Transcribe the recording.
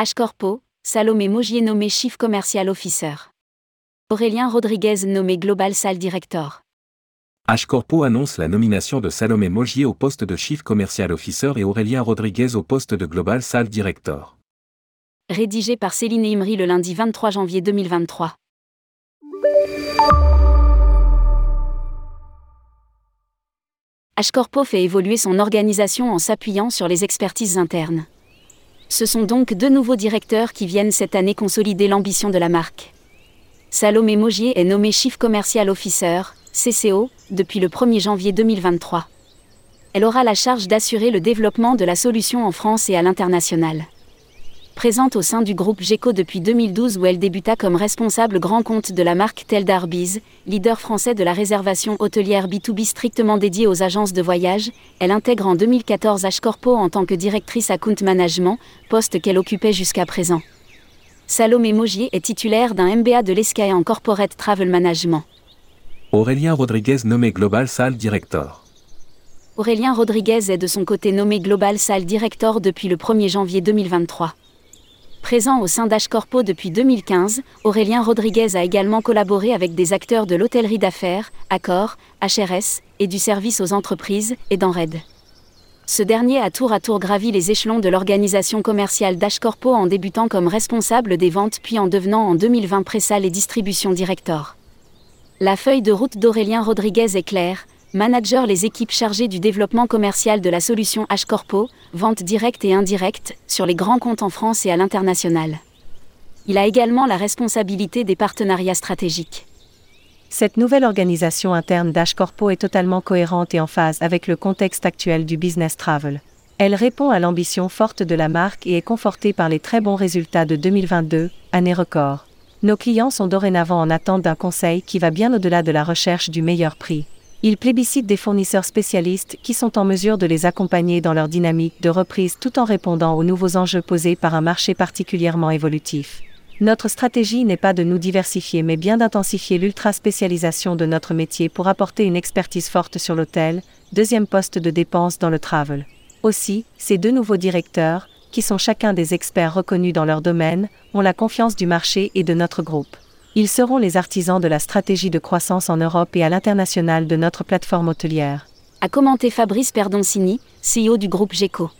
H Corpo, Salomé Mogier nommé Chief Commercial Officer. Aurélien Rodriguez nommé Global Sales Director. H Corpo annonce la nomination de Salomé Mogier au poste de Chief Commercial Officer et Aurélien Rodriguez au poste de Global Sales Director. Rédigé par Céline Imri le lundi 23 janvier 2023. H-Corpo fait évoluer son organisation en s'appuyant sur les expertises internes. Ce sont donc deux nouveaux directeurs qui viennent cette année consolider l'ambition de la marque. Salomé Mogier est nommé Chief Commercial Officer, CCO, depuis le 1er janvier 2023. Elle aura la charge d'assurer le développement de la solution en France et à l'international présente au sein du groupe GECO depuis 2012 où elle débuta comme responsable grand compte de la marque Teldar Biz, leader français de la réservation hôtelière B2B strictement dédiée aux agences de voyage. Elle intègre en 2014 H-Corpo en tant que directrice account management, poste qu'elle occupait jusqu'à présent. Salomé Mogier est titulaire d'un MBA de l'ESCAE en Corporate Travel Management. Aurélien Rodriguez nommé Global Sales Director. Aurélien Rodriguez est de son côté nommé Global Sales Director depuis le 1er janvier 2023. Présent au sein d'H-Corpo depuis 2015, Aurélien Rodriguez a également collaboré avec des acteurs de l'hôtellerie d'affaires, Accor, HRS, et du service aux entreprises, et d'Enred. Ce dernier a tour à tour gravi les échelons de l'organisation commerciale d'H-Corpo en débutant comme responsable des ventes puis en devenant en 2020 pressal et distribution director. La feuille de route d'Aurélien Rodriguez est claire, manager les équipes chargées du développement commercial de la solution H-Corpo, vente directe et indirecte, sur les grands comptes en France et à l'international. Il a également la responsabilité des partenariats stratégiques. Cette nouvelle organisation interne d'H-Corpo est totalement cohérente et en phase avec le contexte actuel du business travel. Elle répond à l'ambition forte de la marque et est confortée par les très bons résultats de 2022, année record. Nos clients sont dorénavant en attente d'un conseil qui va bien au-delà de la recherche du meilleur prix. Ils plébiscitent des fournisseurs spécialistes qui sont en mesure de les accompagner dans leur dynamique de reprise tout en répondant aux nouveaux enjeux posés par un marché particulièrement évolutif. Notre stratégie n'est pas de nous diversifier mais bien d'intensifier l'ultra-spécialisation de notre métier pour apporter une expertise forte sur l'hôtel, deuxième poste de dépense dans le travel. Aussi, ces deux nouveaux directeurs, qui sont chacun des experts reconnus dans leur domaine, ont la confiance du marché et de notre groupe. Ils seront les artisans de la stratégie de croissance en Europe et à l'international de notre plateforme hôtelière. A commenté Fabrice Perdoncini, CEO du groupe GECO.